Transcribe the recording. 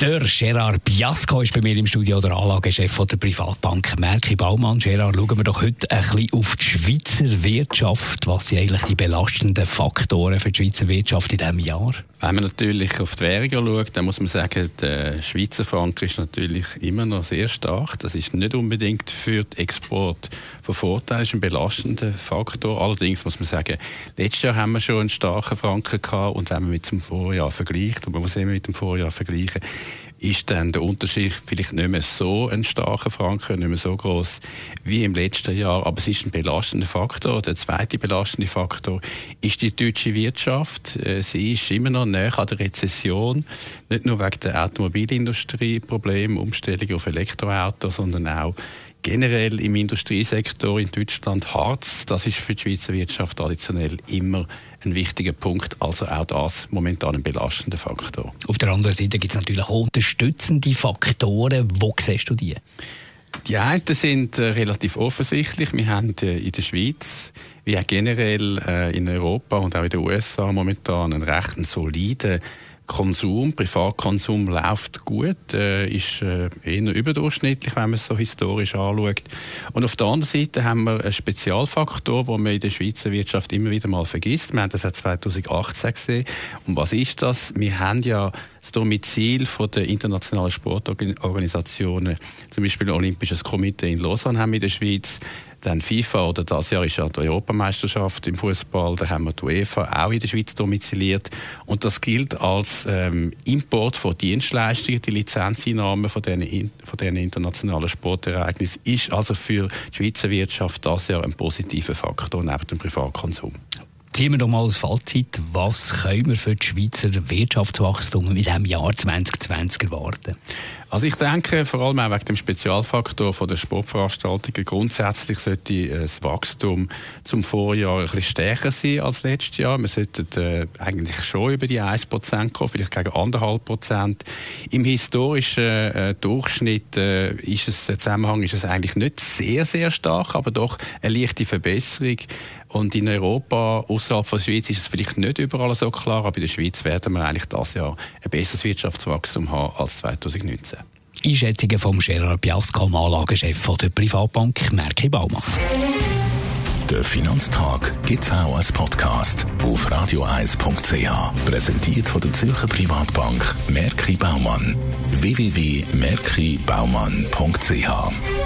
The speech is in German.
der Gerard Biasco ist bei mir im Studio, der Anlagechef von der Privatbank Merki Baumann. Gerard, schauen wir doch heute ein bisschen auf die Schweizer Wirtschaft. Was sind eigentlich die belastenden Faktoren für die Schweizer Wirtschaft in diesem Jahr? Wenn man natürlich auf die Währung schaut, dann muss man sagen, der Schweizer Franken ist natürlich immer noch sehr stark. Das ist nicht unbedingt für den Export von Vorteil, ist ein belastender Faktor. Allerdings muss man sagen, letztes Jahr haben wir schon einen starken Franken gehabt und wenn man mit dem Vorjahr vergleicht, und man muss immer mit dem Vorjahr vergleichen, ist dann der Unterschied vielleicht nicht mehr so ein starker Franken, nicht mehr so groß wie im letzten Jahr. Aber es ist ein belastender Faktor. Der zweite belastende Faktor ist die deutsche Wirtschaft. Äh, sie ist immer noch näher an der Rezession. Nicht nur wegen der Automobilindustrie, Probleme, Umstellung auf Elektroautos, sondern auch generell im Industriesektor in Deutschland Harz, das ist für die Schweizer Wirtschaft traditionell immer ein wichtiger Punkt. Also auch das momentan ein belastender Faktor. Auf der anderen Seite gibt es natürlich auch unterstützende Faktoren. Wo siehst du die? Die einen sind äh, relativ offensichtlich. Wir haben äh, in der Schweiz wie auch generell äh, in Europa und auch in den USA momentan einen recht soliden Konsum, Privatkonsum läuft gut, äh, ist äh, eher überdurchschnittlich, wenn man es so historisch anschaut. Und auf der anderen Seite haben wir einen Spezialfaktor, den man in der Schweizer Wirtschaft immer wieder mal vergisst. Wir haben das auch 2018 gesehen. Und was ist das? Wir haben ja das Domizil von der internationalen Sportorganisationen, zum Beispiel Olympisches Komitee in Lausanne haben wir in der Schweiz, dann FIFA oder das Jahr ist ja die Europameisterschaft im Fußball, da haben wir die UEFA auch in der Schweiz domiziliert. Und das gilt als ähm, Import von Dienstleistungen, die Lizenzeinnahmen von diesen, von diesen internationalen Sportereignissen ist also für die Schweizer Wirtschaft das Jahr ein positiver Faktor neben dem Privatkonsum. Ziehen wir doch mal das Fazit. Was können wir für das Schweizer Wirtschaftswachstum in diesem Jahr 2020 erwarten? Also ich denke, vor allem auch wegen dem Spezialfaktor von der Sportveranstaltungen, grundsätzlich sollte äh, das Wachstum zum Vorjahr ein bisschen stärker sein als letztes Jahr. Wir sollten äh, eigentlich schon über die 1% kommen, vielleicht gegen 1,5%. Im historischen äh, Durchschnitt äh, ist es, der Zusammenhang ist es eigentlich nicht sehr, sehr stark, aber doch eine leichte Verbesserung. Und in Europa, außerhalb von der Schweiz, ist es vielleicht nicht überall so klar, aber in der Schweiz werden wir eigentlich das Jahr ein besseres Wirtschaftswachstum haben als 2019. Einschätzungen vom Gerard Piasco, Anlagechef der Privatbank Merki Baumann. Der Finanztag gibt es auch als Podcast auf radioeis.ch. Präsentiert von der Zürcher Privatbank Merki Baumann. www.merkibaumann.ch